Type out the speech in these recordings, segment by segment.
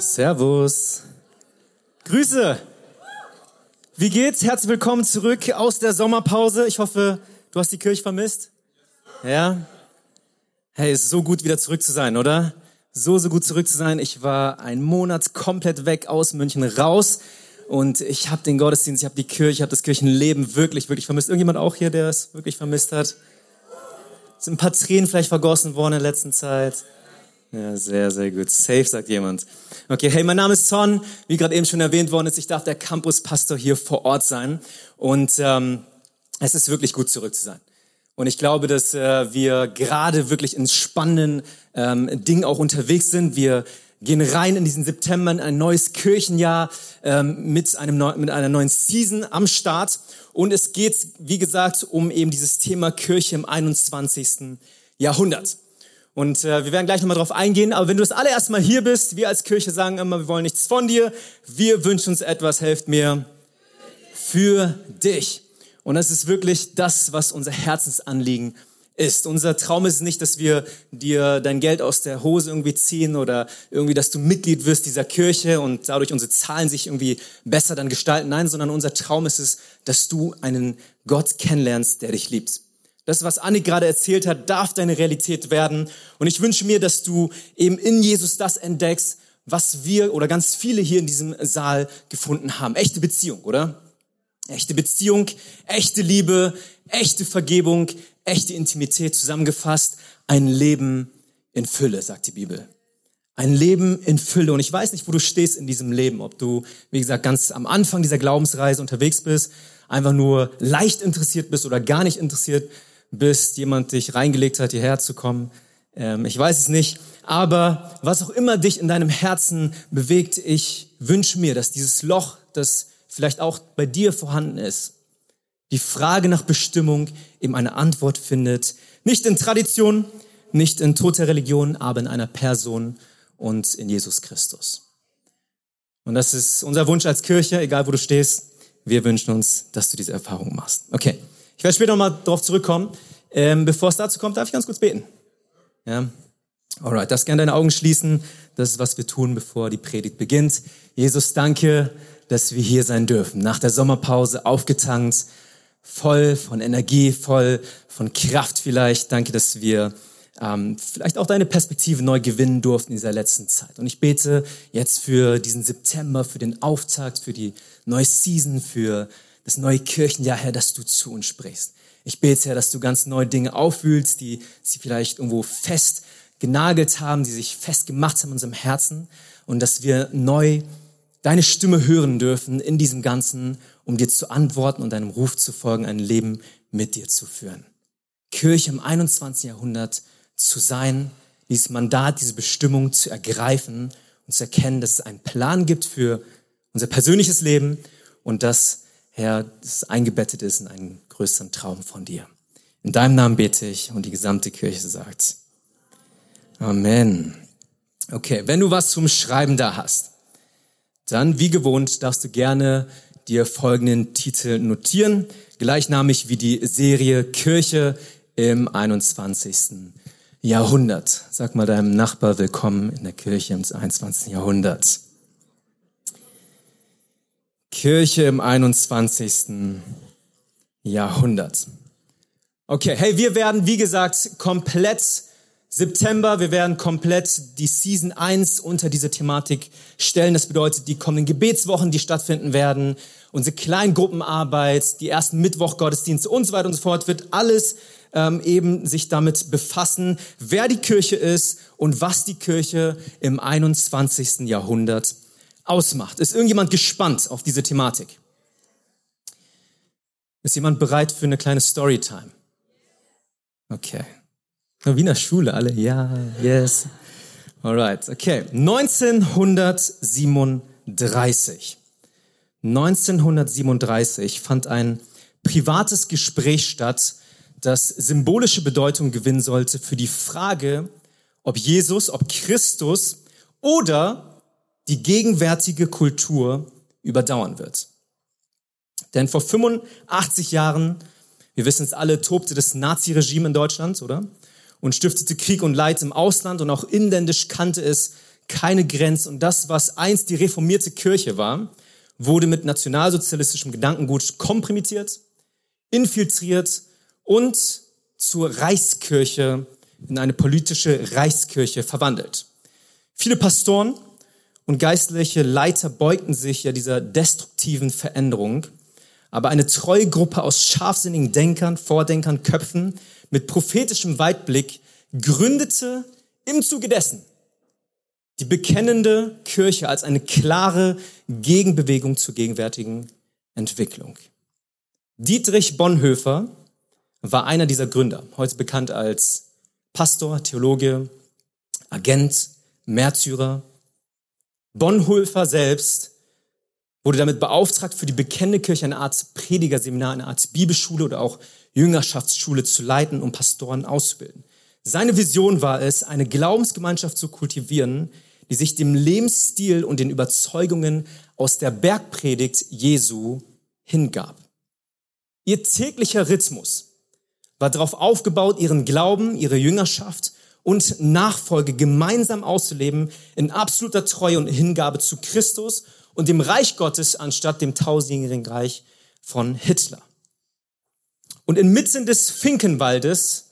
Servus. Grüße. Wie geht's? Herzlich willkommen zurück aus der Sommerpause. Ich hoffe, du hast die Kirche vermisst. Ja? Hey, ist so gut, wieder zurück zu sein, oder? So, so gut zurück zu sein. Ich war einen Monat komplett weg aus München raus und ich habe den Gottesdienst, ich habe die Kirche, ich habe das Kirchenleben wirklich, wirklich vermisst. Irgendjemand auch hier, der es wirklich vermisst hat? Sind ein paar Tränen vielleicht vergossen worden in der letzten Zeit? Ja, sehr, sehr gut. Safe, sagt jemand. Okay, hey, mein Name ist Son. Wie gerade eben schon erwähnt worden ist, ich darf der Campuspastor hier vor Ort sein. Und ähm, es ist wirklich gut, zurück zu sein. Und ich glaube, dass äh, wir gerade wirklich in spannenden ähm, Dingen auch unterwegs sind. Wir gehen rein in diesen September, in ein neues Kirchenjahr ähm, mit, einem neu, mit einer neuen Season am Start. Und es geht, wie gesagt, um eben dieses Thema Kirche im 21. Jahrhundert. Und äh, wir werden gleich nochmal drauf eingehen. Aber wenn du das allererste Mal hier bist, wir als Kirche sagen immer, wir wollen nichts von dir. Wir wünschen uns etwas, helft mir für dich. Und das ist wirklich das, was unser Herzensanliegen ist. Unser Traum ist nicht, dass wir dir dein Geld aus der Hose irgendwie ziehen oder irgendwie, dass du Mitglied wirst dieser Kirche und dadurch unsere Zahlen sich irgendwie besser dann gestalten. Nein, sondern unser Traum ist es, dass du einen Gott kennenlernst, der dich liebt. Das, was Annik gerade erzählt hat, darf deine Realität werden. Und ich wünsche mir, dass du eben in Jesus das entdeckst, was wir oder ganz viele hier in diesem Saal gefunden haben. Echte Beziehung, oder? Echte Beziehung, echte Liebe, echte Vergebung, echte Intimität zusammengefasst. Ein Leben in Fülle, sagt die Bibel. Ein Leben in Fülle. Und ich weiß nicht, wo du stehst in diesem Leben. Ob du, wie gesagt, ganz am Anfang dieser Glaubensreise unterwegs bist, einfach nur leicht interessiert bist oder gar nicht interessiert bist, jemand dich reingelegt hat, hierher zu kommen. Ähm, ich weiß es nicht. Aber was auch immer dich in deinem Herzen bewegt, ich wünsche mir, dass dieses Loch, das vielleicht auch bei dir vorhanden ist, die Frage nach Bestimmung eben eine Antwort findet. Nicht in Tradition, nicht in toter Religion, aber in einer Person und in Jesus Christus. Und das ist unser Wunsch als Kirche, egal wo du stehst. Wir wünschen uns, dass du diese Erfahrung machst. Okay. Ich werde später nochmal darauf zurückkommen. Ähm, bevor es dazu kommt, darf ich ganz kurz beten. Ja. Alright, darfst gerne deine Augen schließen. Das ist, was wir tun, bevor die Predigt beginnt. Jesus, danke, dass wir hier sein dürfen. Nach der Sommerpause aufgetankt, voll von Energie, voll von Kraft vielleicht. Danke, dass wir ähm, vielleicht auch deine Perspektive neu gewinnen durften in dieser letzten Zeit. Und ich bete jetzt für diesen September, für den Auftakt, für die neue Season, für das neue Kirchenjahr, Herr, dass du zu uns sprichst. Ich bete, Herr, dass du ganz neue Dinge aufwühlst, die sie vielleicht irgendwo fest genagelt haben, die sich festgemacht haben in unserem Herzen und dass wir neu deine Stimme hören dürfen in diesem Ganzen, um dir zu antworten und deinem Ruf zu folgen, ein Leben mit dir zu führen. Kirche im 21. Jahrhundert zu sein, dieses Mandat, diese Bestimmung zu ergreifen und zu erkennen, dass es einen Plan gibt für unser persönliches Leben und dass Herr, das eingebettet ist in einen größeren Traum von dir. In deinem Namen bete ich und die gesamte Kirche sagt Amen. Okay, wenn du was zum Schreiben da hast, dann wie gewohnt darfst du gerne dir folgenden Titel notieren, gleichnamig wie die Serie Kirche im 21. Jahrhundert. Sag mal deinem Nachbar willkommen in der Kirche im 21. Jahrhundert. Kirche im 21. Jahrhundert. Okay, hey, wir werden, wie gesagt, komplett September, wir werden komplett die Season 1 unter diese Thematik stellen. Das bedeutet, die kommenden Gebetswochen, die stattfinden werden, unsere Kleingruppenarbeit, die ersten Mittwochgottesdienste und so weiter und so fort, wird alles ähm, eben sich damit befassen, wer die Kirche ist und was die Kirche im 21. Jahrhundert ausmacht. Ist irgendjemand gespannt auf diese Thematik? Ist jemand bereit für eine kleine Storytime? Okay. Wie in der Schule alle. Ja, yes. Alright, okay. 1937. 1937 fand ein privates Gespräch statt, das symbolische Bedeutung gewinnen sollte für die Frage, ob Jesus, ob Christus oder die gegenwärtige Kultur überdauern wird. Denn vor 85 Jahren, wir wissen es alle, tobte das Naziregime in Deutschland, oder? Und stiftete Krieg und Leid im Ausland und auch inländisch kannte es keine Grenzen. Und das, was einst die reformierte Kirche war, wurde mit nationalsozialistischem Gedankengut komprimiert, infiltriert und zur Reichskirche, in eine politische Reichskirche verwandelt. Viele Pastoren und geistliche Leiter beugten sich ja dieser destruktiven Veränderung. Aber eine treue Gruppe aus scharfsinnigen Denkern, Vordenkern, Köpfen mit prophetischem Weitblick gründete im Zuge dessen die bekennende Kirche als eine klare Gegenbewegung zur gegenwärtigen Entwicklung. Dietrich Bonhoeffer war einer dieser Gründer, heute bekannt als Pastor, Theologe, Agent, Märtyrer. Bonhoeffer selbst wurde damit beauftragt, für die bekennende Kirche eine Art Predigerseminar, eine Art Bibelschule oder auch Jüngerschaftsschule zu leiten, um Pastoren auszubilden. Seine Vision war es, eine Glaubensgemeinschaft zu kultivieren, die sich dem Lebensstil und den Überzeugungen aus der Bergpredigt Jesu hingab. Ihr täglicher Rhythmus war darauf aufgebaut, ihren Glauben, ihre Jüngerschaft und Nachfolge gemeinsam auszuleben in absoluter Treue und Hingabe zu Christus und dem Reich Gottes anstatt dem tausendjährigen Reich von Hitler. Und inmitten des Finkenwaldes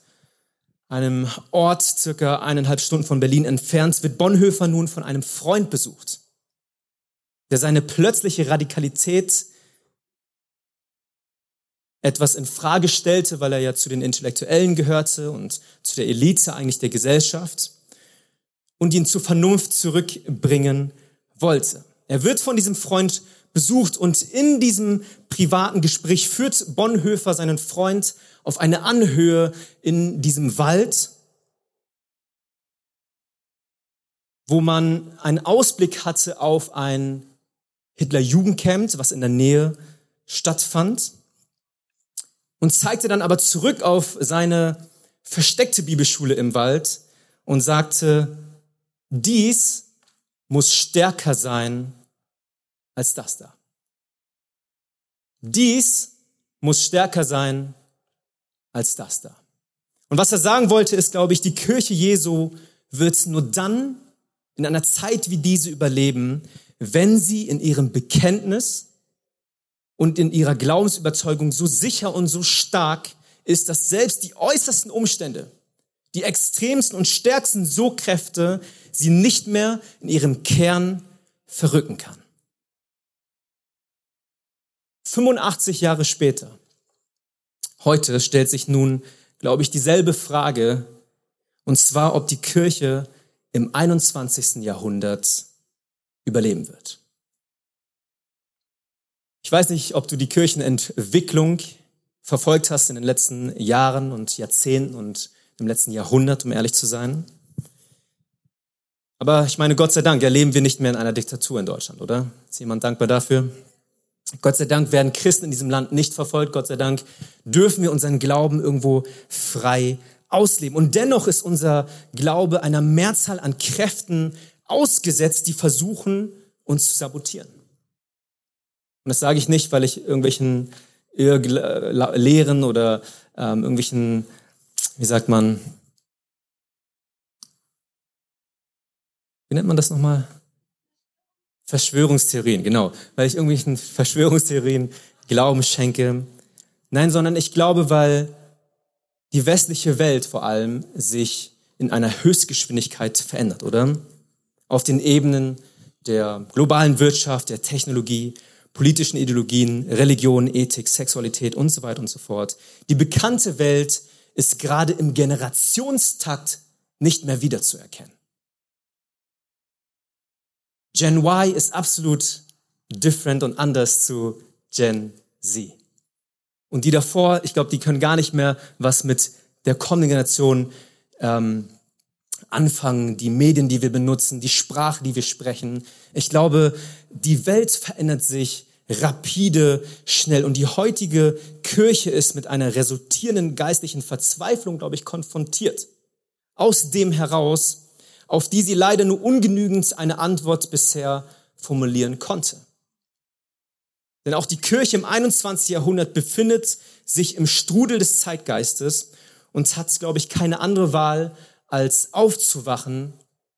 einem Ort circa eineinhalb Stunden von Berlin entfernt, wird Bonhoeffer nun von einem Freund besucht, der seine plötzliche Radikalität etwas in Frage stellte, weil er ja zu den Intellektuellen gehörte und zu der Elite eigentlich der Gesellschaft und ihn zur Vernunft zurückbringen wollte. Er wird von diesem Freund besucht und in diesem privaten Gespräch führt Bonhoeffer seinen Freund auf eine Anhöhe in diesem Wald, wo man einen Ausblick hatte auf ein Hitler-Jugendcamp, was in der Nähe stattfand, und zeigte dann aber zurück auf seine versteckte Bibelschule im Wald und sagte, dies muss stärker sein als das da. Dies muss stärker sein als das da. Und was er sagen wollte, ist, glaube ich, die Kirche Jesu wird nur dann in einer Zeit wie diese überleben, wenn sie in ihrem Bekenntnis und in ihrer Glaubensüberzeugung so sicher und so stark ist, dass selbst die äußersten Umstände, die extremsten und stärksten So-Kräfte sie nicht mehr in ihrem Kern verrücken kann. 85 Jahre später Heute stellt sich nun, glaube ich, dieselbe Frage, und zwar, ob die Kirche im 21. Jahrhundert überleben wird. Ich weiß nicht, ob du die Kirchenentwicklung verfolgt hast in den letzten Jahren und Jahrzehnten und im letzten Jahrhundert, um ehrlich zu sein. Aber ich meine, Gott sei Dank erleben wir nicht mehr in einer Diktatur in Deutschland, oder? Ist jemand dankbar dafür? Gott sei Dank werden Christen in diesem Land nicht verfolgt. Gott sei Dank dürfen wir unseren Glauben irgendwo frei ausleben. Und dennoch ist unser Glaube einer Mehrzahl an Kräften ausgesetzt, die versuchen, uns zu sabotieren. Und das sage ich nicht, weil ich irgendwelchen Lehren oder ähm, irgendwelchen, wie sagt man, wie nennt man das nochmal? Verschwörungstheorien, genau, weil ich irgendwelchen Verschwörungstheorien Glauben schenke. Nein, sondern ich glaube, weil die westliche Welt vor allem sich in einer Höchstgeschwindigkeit verändert, oder? Auf den Ebenen der globalen Wirtschaft, der Technologie, politischen Ideologien, Religion, Ethik, Sexualität und so weiter und so fort. Die bekannte Welt ist gerade im Generationstakt nicht mehr wiederzuerkennen. Gen Y ist absolut different und anders zu Gen Z. Und die davor, ich glaube, die können gar nicht mehr was mit der kommenden Generation ähm, anfangen, die Medien, die wir benutzen, die Sprache, die wir sprechen. Ich glaube, die Welt verändert sich rapide, schnell. Und die heutige Kirche ist mit einer resultierenden geistlichen Verzweiflung, glaube ich, konfrontiert. Aus dem heraus auf die sie leider nur ungenügend eine Antwort bisher formulieren konnte. Denn auch die Kirche im 21. Jahrhundert befindet sich im Strudel des Zeitgeistes und hat, glaube ich, keine andere Wahl, als aufzuwachen,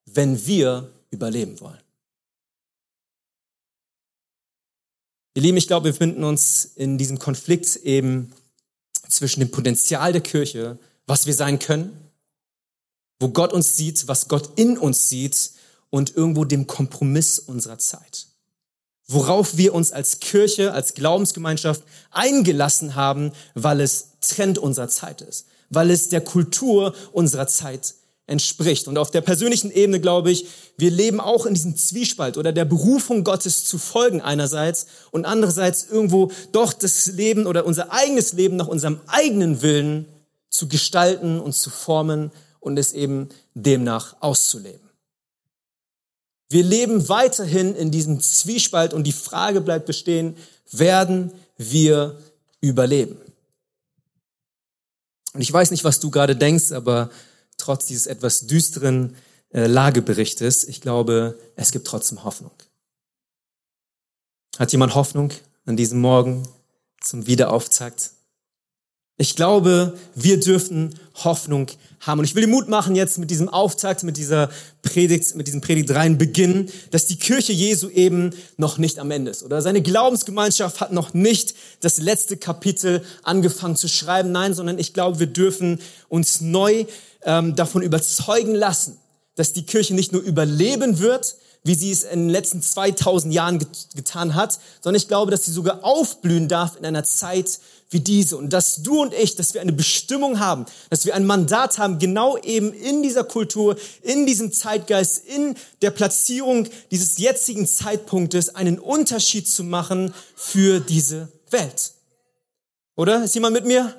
wenn wir überleben wollen. Ihr Lieben, ich glaube, wir befinden uns in diesem Konflikt eben zwischen dem Potenzial der Kirche, was wir sein können, wo Gott uns sieht, was Gott in uns sieht und irgendwo dem Kompromiss unserer Zeit. Worauf wir uns als Kirche, als Glaubensgemeinschaft eingelassen haben, weil es Trend unserer Zeit ist, weil es der Kultur unserer Zeit entspricht. Und auf der persönlichen Ebene glaube ich, wir leben auch in diesem Zwiespalt oder der Berufung Gottes zu folgen einerseits und andererseits irgendwo doch das Leben oder unser eigenes Leben nach unserem eigenen Willen zu gestalten und zu formen und es eben demnach auszuleben. Wir leben weiterhin in diesem Zwiespalt und die Frage bleibt bestehen, werden wir überleben? Und ich weiß nicht, was du gerade denkst, aber trotz dieses etwas düsteren äh, Lageberichtes, ich glaube, es gibt trotzdem Hoffnung. Hat jemand Hoffnung an diesem Morgen zum Wiederauftakt? Ich glaube, wir dürfen Hoffnung haben. Und ich will dir Mut machen jetzt mit diesem Auftakt, mit dieser Predigt, mit diesem Predigtreihen beginnen, dass die Kirche Jesu eben noch nicht am Ende ist. Oder seine Glaubensgemeinschaft hat noch nicht das letzte Kapitel angefangen zu schreiben. Nein, sondern ich glaube, wir dürfen uns neu ähm, davon überzeugen lassen, dass die Kirche nicht nur überleben wird, wie sie es in den letzten 2000 Jahren get getan hat, sondern ich glaube, dass sie sogar aufblühen darf in einer Zeit wie diese. Und dass du und ich, dass wir eine Bestimmung haben, dass wir ein Mandat haben, genau eben in dieser Kultur, in diesem Zeitgeist, in der Platzierung dieses jetzigen Zeitpunktes einen Unterschied zu machen für diese Welt. Oder? Ist jemand mit mir?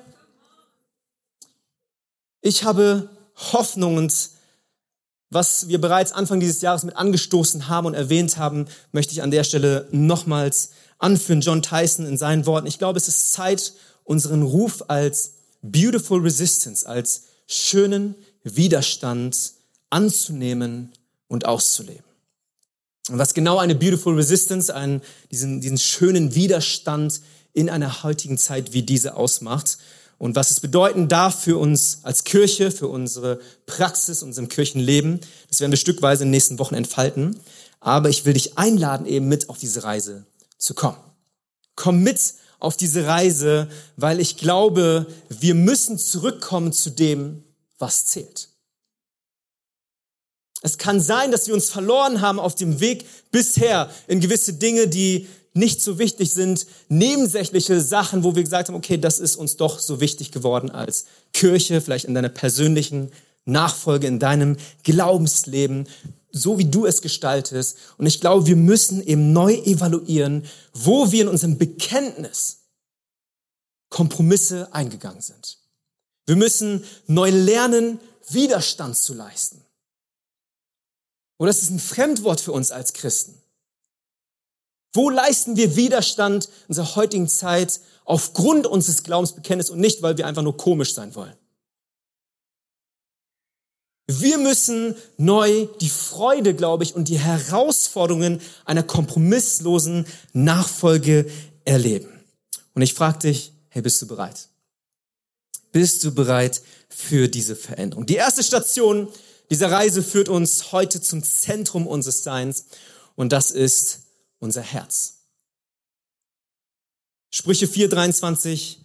Ich habe Hoffnung und was wir bereits Anfang dieses Jahres mit angestoßen haben und erwähnt haben, möchte ich an der Stelle nochmals anführen. John Tyson in seinen Worten. Ich glaube, es ist Zeit, unseren Ruf als Beautiful Resistance, als schönen Widerstand anzunehmen und auszuleben. Und was genau eine Beautiful Resistance, einen, diesen, diesen schönen Widerstand in einer heutigen Zeit wie diese ausmacht, und was es bedeuten darf für uns als Kirche, für unsere Praxis, unserem Kirchenleben. Das werden wir stückweise in den nächsten Wochen entfalten. Aber ich will dich einladen, eben mit auf diese Reise zu kommen. Komm mit auf diese Reise, weil ich glaube, wir müssen zurückkommen zu dem, was zählt. Es kann sein, dass wir uns verloren haben auf dem Weg bisher in gewisse Dinge, die nicht so wichtig sind, nebensächliche Sachen, wo wir gesagt haben, okay, das ist uns doch so wichtig geworden als Kirche, vielleicht in deiner persönlichen Nachfolge, in deinem Glaubensleben, so wie du es gestaltest. Und ich glaube, wir müssen eben neu evaluieren, wo wir in unserem Bekenntnis Kompromisse eingegangen sind. Wir müssen neu lernen, Widerstand zu leisten. Und das ist ein Fremdwort für uns als Christen. Wo leisten wir Widerstand in unserer heutigen Zeit aufgrund unseres Glaubensbekenntnisses und nicht, weil wir einfach nur komisch sein wollen? Wir müssen neu die Freude, glaube ich, und die Herausforderungen einer kompromisslosen Nachfolge erleben. Und ich frage dich, hey, bist du bereit? Bist du bereit für diese Veränderung? Die erste Station dieser Reise führt uns heute zum Zentrum unseres Seins und das ist unser Herz. Sprüche 4:23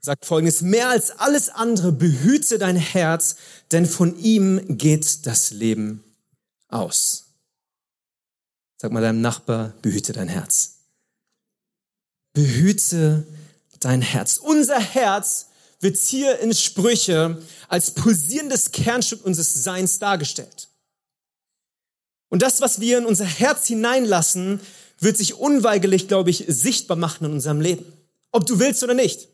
sagt folgendes, mehr als alles andere behüte dein Herz, denn von ihm geht das Leben aus. Sag mal deinem Nachbar, behüte dein Herz. Behüte dein Herz. Unser Herz wird hier in Sprüche als pulsierendes Kernstück unseres Seins dargestellt. Und das, was wir in unser Herz hineinlassen, wird sich unweigerlich, glaube ich, sichtbar machen in unserem Leben. Ob du willst oder nicht.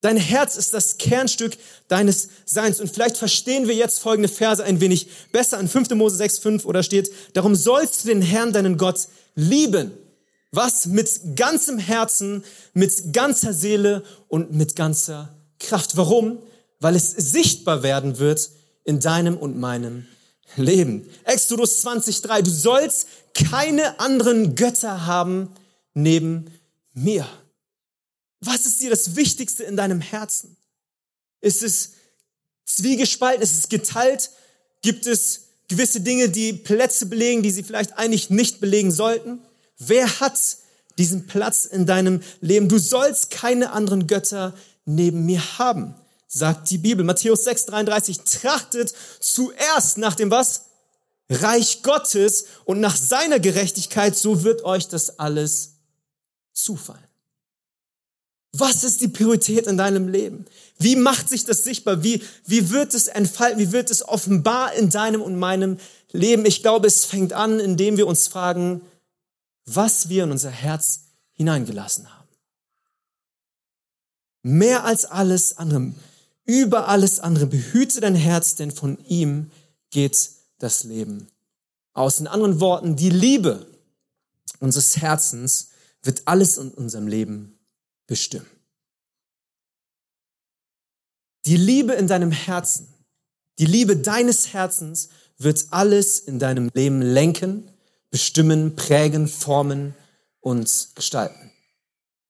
Dein Herz ist das Kernstück deines Seins. Und vielleicht verstehen wir jetzt folgende Verse ein wenig besser. In 5. Mose 6, 5 oder steht, darum sollst du den Herrn, deinen Gott, lieben. Was? Mit ganzem Herzen, mit ganzer Seele und mit ganzer Kraft. Warum? Weil es sichtbar werden wird in deinem und meinem Leben. Exodus 20.3. Du sollst keine anderen Götter haben neben mir. Was ist dir das Wichtigste in deinem Herzen? Ist es zwiegespalten? Ist es geteilt? Gibt es gewisse Dinge, die Plätze belegen, die sie vielleicht eigentlich nicht belegen sollten? Wer hat diesen Platz in deinem Leben? Du sollst keine anderen Götter neben mir haben, sagt die Bibel. Matthäus 6, 33, trachtet zuerst nach dem was? Reich Gottes und nach seiner Gerechtigkeit, so wird euch das alles zufallen. Was ist die Priorität in deinem Leben? Wie macht sich das sichtbar? Wie, wie wird es entfalten? Wie wird es offenbar in deinem und meinem Leben? Ich glaube, es fängt an, indem wir uns fragen, was wir in unser Herz hineingelassen haben. Mehr als alles andere, über alles andere, behüte dein Herz, denn von ihm geht das Leben aus. In anderen Worten, die Liebe unseres Herzens wird alles in unserem Leben bestimmen. Die Liebe in deinem Herzen, die Liebe deines Herzens wird alles in deinem Leben lenken, bestimmen, prägen, formen und gestalten.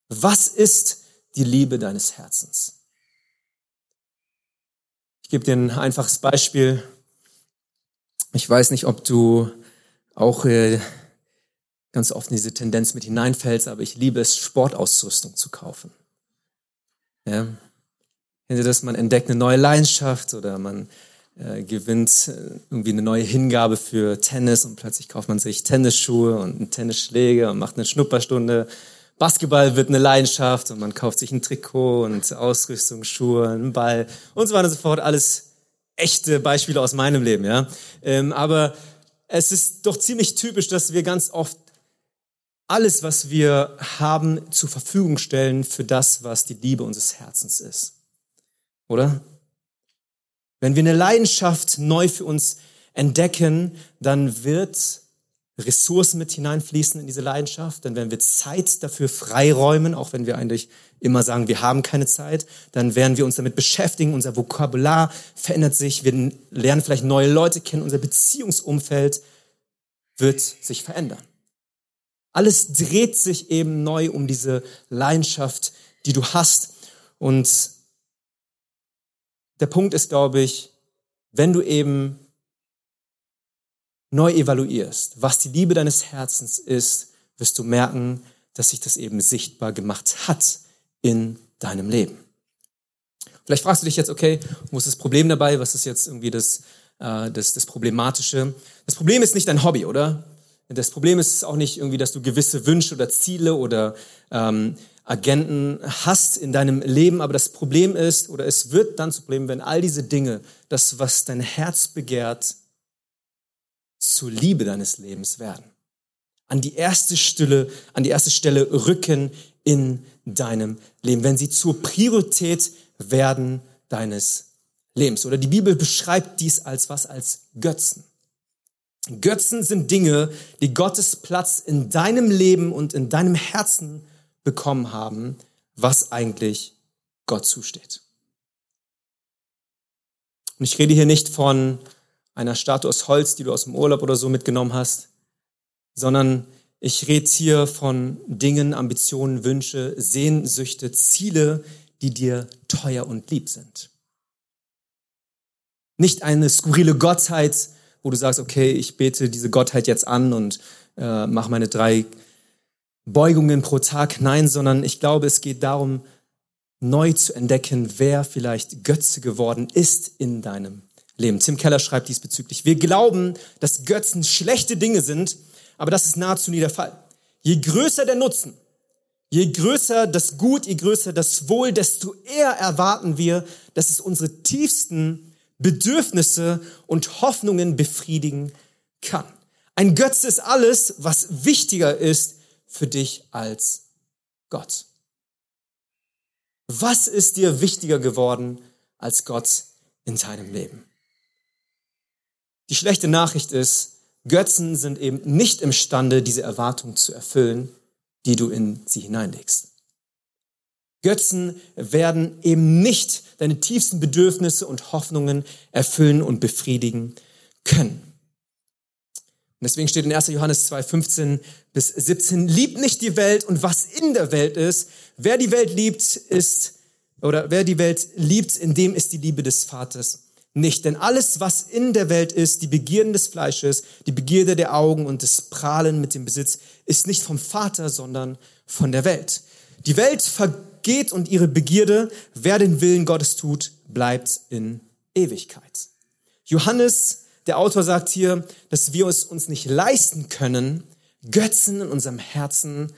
Was ist die Liebe deines Herzens? Ich gebe dir ein einfaches Beispiel. Ich weiß nicht, ob du auch äh, ganz oft in diese Tendenz mit hineinfällst, aber ich liebe es, Sportausrüstung zu kaufen. Ja. Das, man entdeckt eine neue Leidenschaft oder man äh, gewinnt äh, irgendwie eine neue Hingabe für Tennis und plötzlich kauft man sich Tennisschuhe und einen Tennisschläger und macht eine Schnupperstunde. Basketball wird eine Leidenschaft und man kauft sich ein Trikot und Ausrüstung, Schuhe, einen Ball und so weiter und so fort. Alles echte Beispiele aus meinem Leben, ja. Ähm, aber es ist doch ziemlich typisch, dass wir ganz oft alles, was wir haben, zur Verfügung stellen für das, was die Liebe unseres Herzens ist. Oder? Wenn wir eine Leidenschaft neu für uns entdecken, dann wird Ressourcen mit hineinfließen in diese Leidenschaft, dann werden wir Zeit dafür freiräumen, auch wenn wir eigentlich immer sagen, wir haben keine Zeit, dann werden wir uns damit beschäftigen, unser Vokabular verändert sich, wir lernen vielleicht neue Leute kennen, unser Beziehungsumfeld wird sich verändern. Alles dreht sich eben neu um diese Leidenschaft, die du hast. Und der Punkt ist, glaube ich, wenn du eben neu evaluierst, was die Liebe deines Herzens ist, wirst du merken, dass sich das eben sichtbar gemacht hat in deinem Leben. Vielleicht fragst du dich jetzt, okay, wo ist das Problem dabei? Was ist jetzt irgendwie das, äh, das, das Problematische? Das Problem ist nicht dein Hobby, oder? Das Problem ist auch nicht irgendwie, dass du gewisse Wünsche oder Ziele oder ähm, Agenten hast in deinem Leben, aber das Problem ist, oder es wird dann zu Problem, wenn all diese Dinge, das, was dein Herz begehrt, zur Liebe deines Lebens werden. An die erste Stelle, an die erste Stelle rücken in deinem Leben, wenn sie zur Priorität werden deines Lebens. Oder die Bibel beschreibt dies als was? Als Götzen. Götzen sind Dinge, die Gottes Platz in deinem Leben und in deinem Herzen bekommen haben, was eigentlich Gott zusteht. Und ich rede hier nicht von einer Statue aus Holz, die du aus dem Urlaub oder so mitgenommen hast, sondern ich rede hier von Dingen, Ambitionen, Wünsche, Sehnsüchte, Ziele, die dir teuer und lieb sind. Nicht eine skurrile Gottheit, wo du sagst, okay, ich bete diese Gottheit jetzt an und äh, mache meine drei Beugungen pro Tag. Nein, sondern ich glaube, es geht darum, neu zu entdecken, wer vielleicht Götze geworden ist in deinem Leben. Tim Keller schreibt diesbezüglich. Wir glauben, dass Götzen schlechte Dinge sind, aber das ist nahezu nie der Fall. Je größer der Nutzen, je größer das Gut, je größer das Wohl, desto eher erwarten wir, dass es unsere tiefsten Bedürfnisse und Hoffnungen befriedigen kann. Ein Götze ist alles, was wichtiger ist für dich als Gott. Was ist dir wichtiger geworden als Gott in deinem Leben? Die schlechte Nachricht ist, Götzen sind eben nicht imstande, diese Erwartung zu erfüllen, die du in sie hineinlegst. Götzen werden eben nicht deine tiefsten Bedürfnisse und Hoffnungen erfüllen und befriedigen können. Und deswegen steht in 1. Johannes 2, 15 bis 17, liebt nicht die Welt und was in der Welt ist. Wer die Welt liebt, ist, oder wer die Welt liebt, in dem ist die Liebe des Vaters nicht. Denn alles, was in der Welt ist, die Begierden des Fleisches, die Begierde der Augen und des Prahlen mit dem Besitz, ist nicht vom Vater, sondern von der Welt. Die Welt vergeht und ihre Begierde, wer den Willen Gottes tut, bleibt in Ewigkeit. Johannes, der Autor, sagt hier, dass wir es uns nicht leisten können, Götzen in unserem Herzen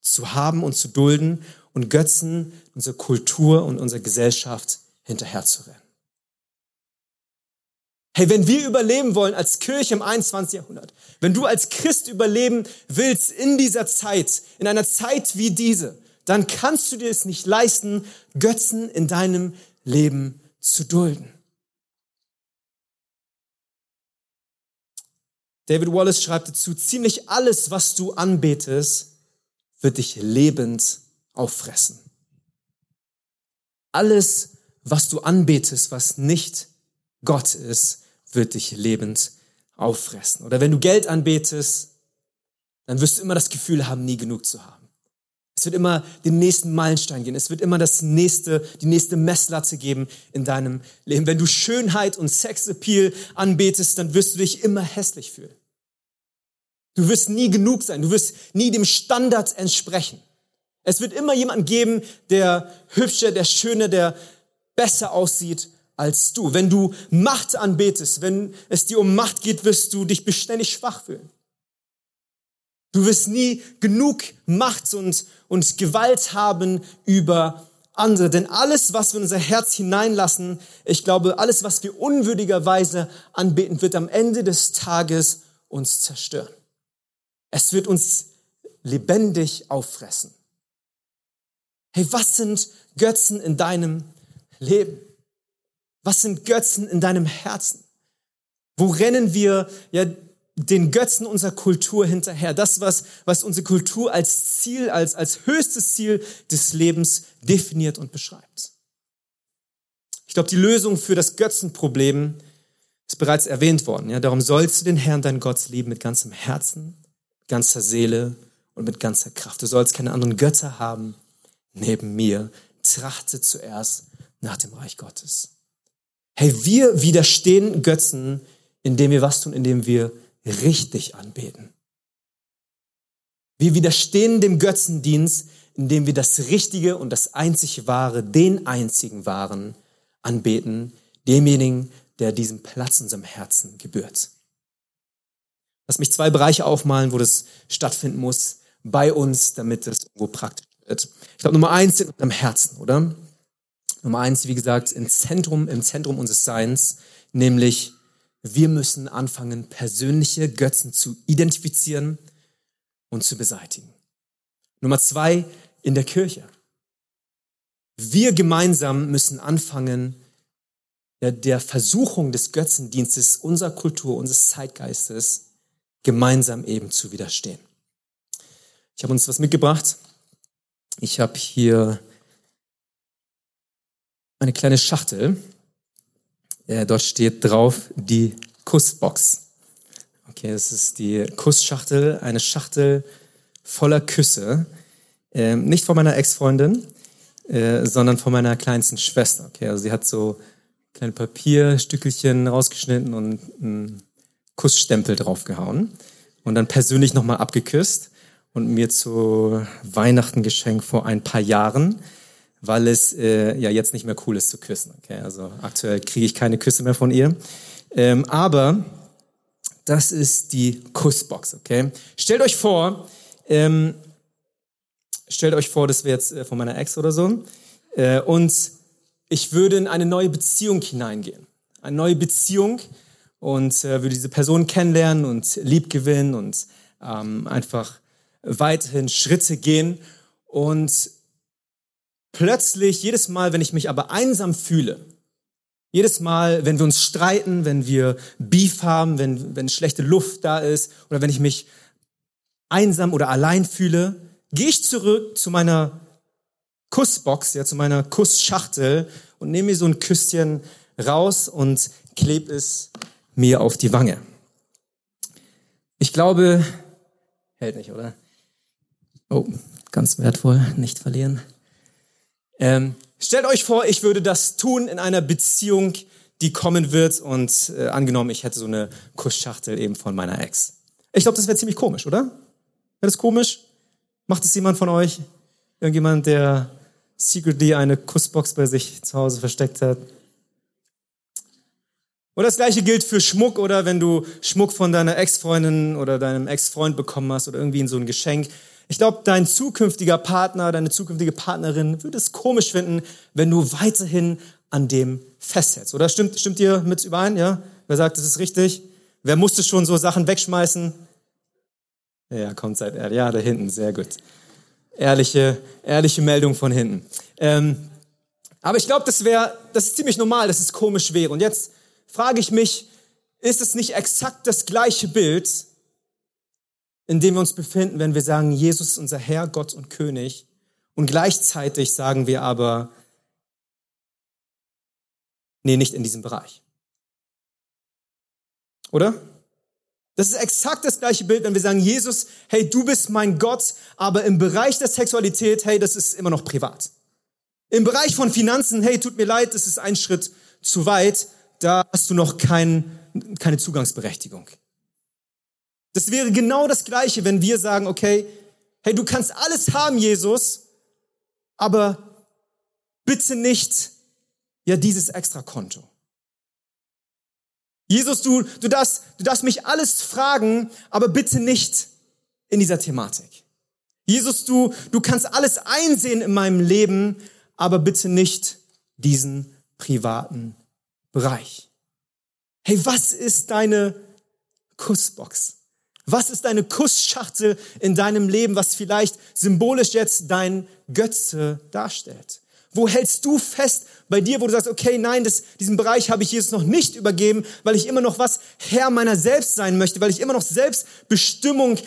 zu haben und zu dulden und Götzen unsere Kultur und unsere Gesellschaft hinterherzurennen. Hey, wenn wir überleben wollen als Kirche im 21. Jahrhundert, wenn du als Christ überleben willst in dieser Zeit, in einer Zeit wie diese, dann kannst du dir es nicht leisten, Götzen in deinem Leben zu dulden. David Wallace schreibt dazu, ziemlich alles, was du anbetest, wird dich lebend auffressen. Alles, was du anbetest, was nicht Gott ist, wird dich lebend auffressen. Oder wenn du Geld anbetest, dann wirst du immer das Gefühl haben, nie genug zu haben. Es wird immer den nächsten Meilenstein gehen. Es wird immer das nächste, die nächste Messlatte geben in deinem Leben. Wenn du Schönheit und Sexappeal anbetest, dann wirst du dich immer hässlich fühlen. Du wirst nie genug sein. Du wirst nie dem Standard entsprechen. Es wird immer jemanden geben, der hübscher, der schöner, der besser aussieht als du. Wenn du Macht anbetest, wenn es dir um Macht geht, wirst du dich beständig schwach fühlen. Du wirst nie genug Macht und, und Gewalt haben über andere. Denn alles, was wir in unser Herz hineinlassen, ich glaube, alles, was wir unwürdigerweise anbeten, wird am Ende des Tages uns zerstören. Es wird uns lebendig auffressen. Hey, was sind Götzen in deinem Leben? Was sind Götzen in deinem Herzen? Wo rennen wir ja den Götzen unserer Kultur hinterher? Das, was, was unsere Kultur als Ziel, als, als höchstes Ziel des Lebens definiert und beschreibt. Ich glaube, die Lösung für das Götzenproblem ist bereits erwähnt worden. Ja, darum sollst du den Herrn, dein Gott, lieben mit ganzem Herzen, ganzer Seele und mit ganzer Kraft. Du sollst keine anderen Götter haben neben mir. Trachte zuerst nach dem Reich Gottes. Hey, wir widerstehen Götzen, indem wir was tun, indem wir richtig anbeten. Wir widerstehen dem Götzendienst, indem wir das Richtige und das einzig Wahre, den einzigen Wahren anbeten, demjenigen, der diesem Platz in unserem Herzen gebührt. Lass mich zwei Bereiche aufmalen, wo das stattfinden muss bei uns, damit es irgendwo praktisch wird. Ich glaube, Nummer eins in unserem Herzen, oder? Nummer eins, wie gesagt, im Zentrum, im Zentrum unseres Seins, nämlich wir müssen anfangen, persönliche Götzen zu identifizieren und zu beseitigen. Nummer zwei, in der Kirche. Wir gemeinsam müssen anfangen, der, Versuchung des Götzendienstes unserer Kultur, unseres Zeitgeistes gemeinsam eben zu widerstehen. Ich habe uns was mitgebracht. Ich habe hier eine kleine Schachtel. Äh, dort steht drauf die Kussbox. Okay, das ist die Kussschachtel, eine Schachtel voller Küsse. Ähm, nicht von meiner Ex-Freundin, äh, sondern von meiner kleinsten Schwester. Okay, also sie hat so kleine Papierstückelchen rausgeschnitten und einen Kussstempel draufgehauen und dann persönlich nochmal abgeküsst und mir zu Weihnachten geschenkt vor ein paar Jahren weil es äh, ja jetzt nicht mehr cool ist zu küssen. Okay? Also aktuell kriege ich keine Küsse mehr von ihr. Ähm, aber das ist die Kussbox. Okay? Stellt euch vor, ähm, stellt euch vor, das wäre jetzt äh, von meiner Ex oder so, äh, und ich würde in eine neue Beziehung hineingehen. Eine neue Beziehung und äh, würde diese Person kennenlernen und lieb gewinnen und ähm, einfach weiterhin Schritte gehen. Und plötzlich, jedes Mal, wenn ich mich aber einsam fühle, jedes Mal, wenn wir uns streiten, wenn wir Beef haben, wenn, wenn schlechte Luft da ist oder wenn ich mich einsam oder allein fühle, gehe ich zurück zu meiner Kussbox, ja, zu meiner Kussschachtel und nehme mir so ein Küsschen raus und klebe es mir auf die Wange. Ich glaube, hält nicht, oder? Oh, ganz wertvoll, nicht verlieren. Ähm, stellt euch vor, ich würde das tun in einer Beziehung, die kommen wird und äh, angenommen, ich hätte so eine Kussschachtel eben von meiner Ex. Ich glaube, das wäre ziemlich komisch, oder? Wäre das komisch? Macht es jemand von euch? Irgendjemand, der secretly eine Kussbox bei sich zu Hause versteckt hat? Oder das gleiche gilt für Schmuck oder wenn du Schmuck von deiner Ex-Freundin oder deinem Ex-Freund bekommen hast oder irgendwie in so ein Geschenk. Ich glaube, dein zukünftiger Partner, deine zukünftige Partnerin würde es komisch finden, wenn du weiterhin an dem festhältst. Oder stimmt, stimmt ihr mit überein? Ja? Wer sagt, das ist richtig? Wer musste schon so Sachen wegschmeißen? Ja, kommt seid ehrlich. Ja, da hinten, sehr gut. Ehrliche, ehrliche Meldung von hinten. Ähm, aber ich glaube, das wäre, das ist ziemlich normal, dass es komisch wäre. Und jetzt frage ich mich, ist es nicht exakt das gleiche Bild, in dem wir uns befinden, wenn wir sagen, Jesus ist unser Herr, Gott und König und gleichzeitig sagen wir aber, nee, nicht in diesem Bereich. Oder? Das ist exakt das gleiche Bild, wenn wir sagen, Jesus, hey, du bist mein Gott, aber im Bereich der Sexualität, hey, das ist immer noch privat. Im Bereich von Finanzen, hey, tut mir leid, das ist ein Schritt zu weit da hast du noch kein, keine Zugangsberechtigung. Das wäre genau das Gleiche, wenn wir sagen, okay, hey, du kannst alles haben, Jesus, aber bitte nicht ja dieses extra Konto. Jesus, du, du, darfst, du darfst mich alles fragen, aber bitte nicht in dieser Thematik. Jesus, du, du kannst alles einsehen in meinem Leben, aber bitte nicht diesen privaten Bereich. Hey, was ist deine Kussbox? Was ist deine Kussschachtel in deinem Leben, was vielleicht symbolisch jetzt dein Götze darstellt? Wo hältst du fest bei dir, wo du sagst, okay, nein, das, diesen Bereich habe ich Jesus noch nicht übergeben, weil ich immer noch was Herr meiner selbst sein möchte, weil ich immer noch Selbstbestimmung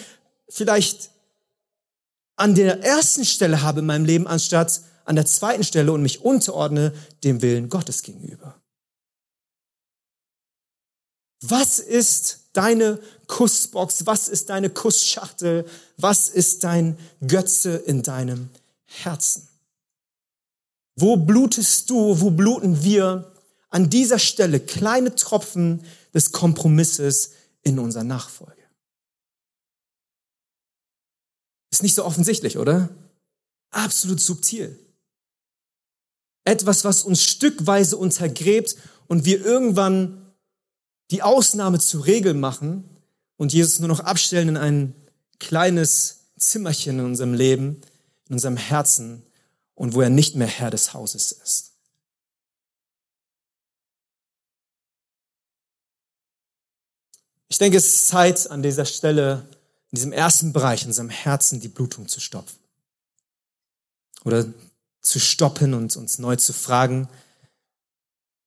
vielleicht an der ersten Stelle habe in meinem Leben, anstatt an der zweiten Stelle und mich unterordne dem Willen Gottes gegenüber. Was ist deine Kussbox? Was ist deine Kussschachtel? Was ist dein Götze in deinem Herzen? Wo blutest du, wo bluten wir an dieser Stelle kleine Tropfen des Kompromisses in unserer Nachfolge? Ist nicht so offensichtlich, oder? Absolut subtil. Etwas, was uns stückweise untergräbt und wir irgendwann die Ausnahme zur Regel machen und Jesus nur noch abstellen in ein kleines Zimmerchen in unserem Leben, in unserem Herzen und wo er nicht mehr Herr des Hauses ist. Ich denke, es ist Zeit, an dieser Stelle, in diesem ersten Bereich, in unserem Herzen, die Blutung zu stopfen. Oder zu stoppen und uns neu zu fragen,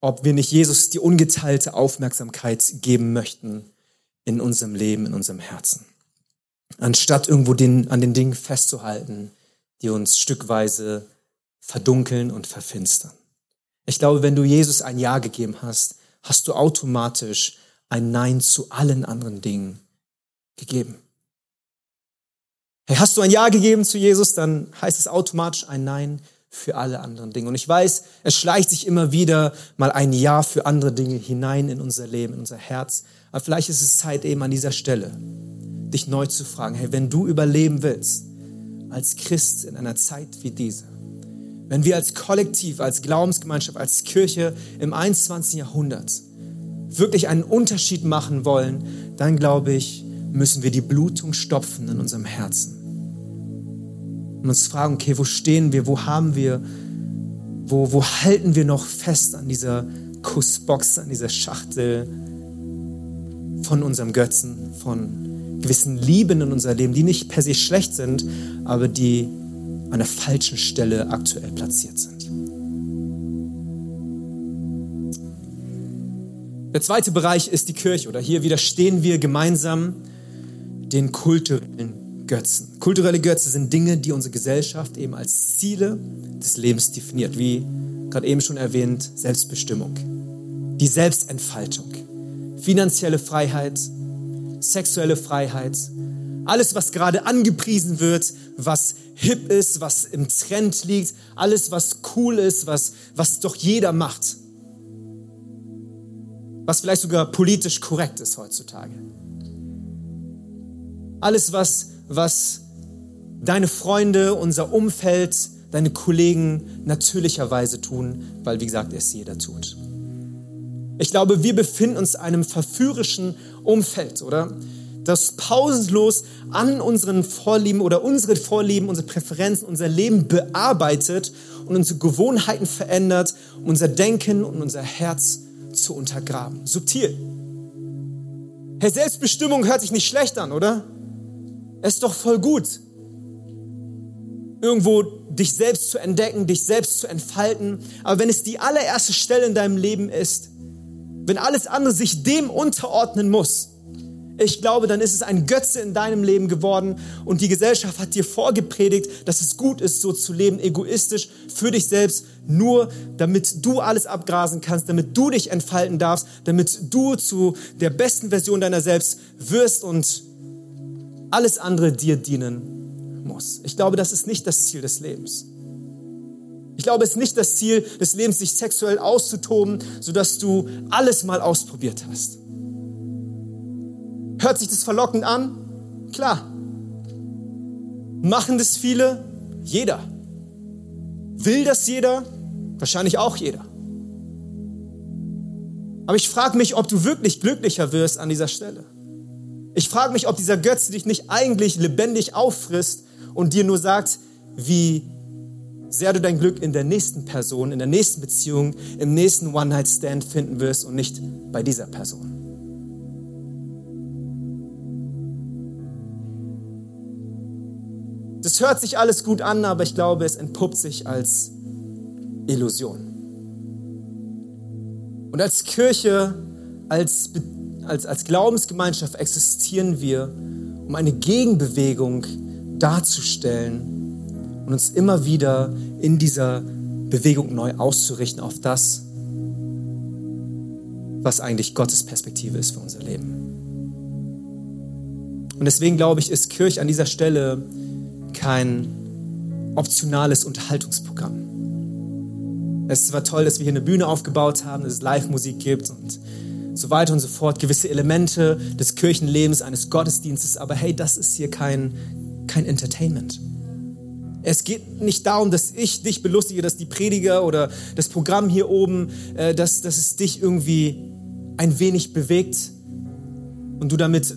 ob wir nicht Jesus die ungeteilte Aufmerksamkeit geben möchten in unserem Leben, in unserem Herzen. Anstatt irgendwo den, an den Dingen festzuhalten, die uns stückweise verdunkeln und verfinstern. Ich glaube, wenn du Jesus ein Ja gegeben hast, hast du automatisch ein Nein zu allen anderen Dingen gegeben. Hey, hast du ein Ja gegeben zu Jesus, dann heißt es automatisch ein Nein für alle anderen Dinge. Und ich weiß, es schleicht sich immer wieder mal ein Ja für andere Dinge hinein in unser Leben, in unser Herz. Aber vielleicht ist es Zeit eben an dieser Stelle, dich neu zu fragen, hey, wenn du überleben willst, als Christ in einer Zeit wie diese, wenn wir als Kollektiv, als Glaubensgemeinschaft, als Kirche im 21. Jahrhundert wirklich einen Unterschied machen wollen, dann glaube ich, müssen wir die Blutung stopfen in unserem Herzen und uns fragen, okay, wo stehen wir, wo haben wir, wo, wo halten wir noch fest an dieser Kussbox, an dieser Schachtel von unserem Götzen, von gewissen Lieben in unser Leben, die nicht per se schlecht sind, aber die an der falschen Stelle aktuell platziert sind. Der zweite Bereich ist die Kirche oder hier widerstehen wir gemeinsam den kulturellen Götzen. Kulturelle Götze sind Dinge, die unsere Gesellschaft eben als Ziele des Lebens definiert, wie gerade eben schon erwähnt, Selbstbestimmung, die Selbstentfaltung, finanzielle Freiheit, sexuelle Freiheit, alles, was gerade angepriesen wird, was hip ist, was im Trend liegt, alles, was cool ist, was, was doch jeder macht. was vielleicht sogar politisch korrekt ist heutzutage. Alles, was, was deine Freunde, unser Umfeld, deine Kollegen natürlicherweise tun, weil, wie gesagt, es jeder tut. Ich glaube, wir befinden uns in einem verführerischen Umfeld, oder? Das pausenlos an unseren Vorlieben oder unsere Vorlieben, unsere Präferenzen, unser Leben bearbeitet und unsere Gewohnheiten verändert, um unser Denken und unser Herz zu untergraben. Subtil. Herr, Selbstbestimmung hört sich nicht schlecht an, oder? Es ist doch voll gut irgendwo dich selbst zu entdecken, dich selbst zu entfalten. Aber wenn es die allererste Stelle in deinem Leben ist, wenn alles andere sich dem unterordnen muss, ich glaube, dann ist es ein Götze in deinem Leben geworden und die Gesellschaft hat dir vorgepredigt, dass es gut ist, so zu leben, egoistisch für dich selbst, nur damit du alles abgrasen kannst, damit du dich entfalten darfst, damit du zu der besten Version deiner selbst wirst und alles andere dir dienen muss. Ich glaube, das ist nicht das Ziel des Lebens. Ich glaube, es ist nicht das Ziel des Lebens, sich sexuell auszutoben, sodass du alles mal ausprobiert hast. Hört sich das verlockend an? Klar. Machen das viele? Jeder. Will das jeder? Wahrscheinlich auch jeder. Aber ich frage mich, ob du wirklich glücklicher wirst an dieser Stelle. Ich frage mich, ob dieser Götze dich nicht eigentlich lebendig auffrisst und dir nur sagt, wie sehr du dein Glück in der nächsten Person, in der nächsten Beziehung, im nächsten One-Night-Stand finden wirst und nicht bei dieser Person. Das hört sich alles gut an, aber ich glaube, es entpuppt sich als Illusion. Und als Kirche, als, als, als Glaubensgemeinschaft existieren wir, um eine Gegenbewegung darzustellen und uns immer wieder in dieser Bewegung neu auszurichten auf das, was eigentlich Gottes Perspektive ist für unser Leben. Und deswegen glaube ich, ist Kirche an dieser Stelle kein optionales Unterhaltungsprogramm. Es zwar toll, dass wir hier eine Bühne aufgebaut haben, dass es Live-Musik gibt und so weiter und so fort, gewisse Elemente des Kirchenlebens, eines Gottesdienstes, aber hey, das ist hier kein, kein Entertainment. Es geht nicht darum, dass ich dich belustige, dass die Prediger oder das Programm hier oben, äh, dass, dass es dich irgendwie ein wenig bewegt und du damit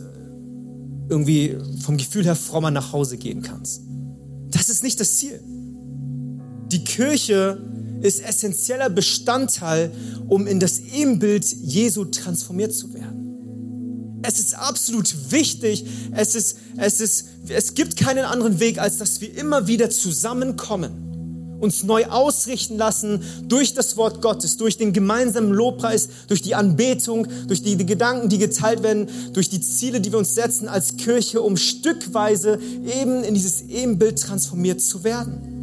irgendwie vom Gefühl her frommer nach Hause gehen kannst. Das ist nicht das Ziel. Die Kirche ist essentieller Bestandteil, um in das Ebenbild Jesu transformiert zu werden. Es ist absolut wichtig. Es, ist, es, ist, es gibt keinen anderen Weg, als dass wir immer wieder zusammenkommen, uns neu ausrichten lassen durch das Wort Gottes, durch den gemeinsamen Lobpreis, durch die Anbetung, durch die, die Gedanken, die geteilt werden, durch die Ziele, die wir uns setzen als Kirche, um stückweise eben in dieses Ebenbild transformiert zu werden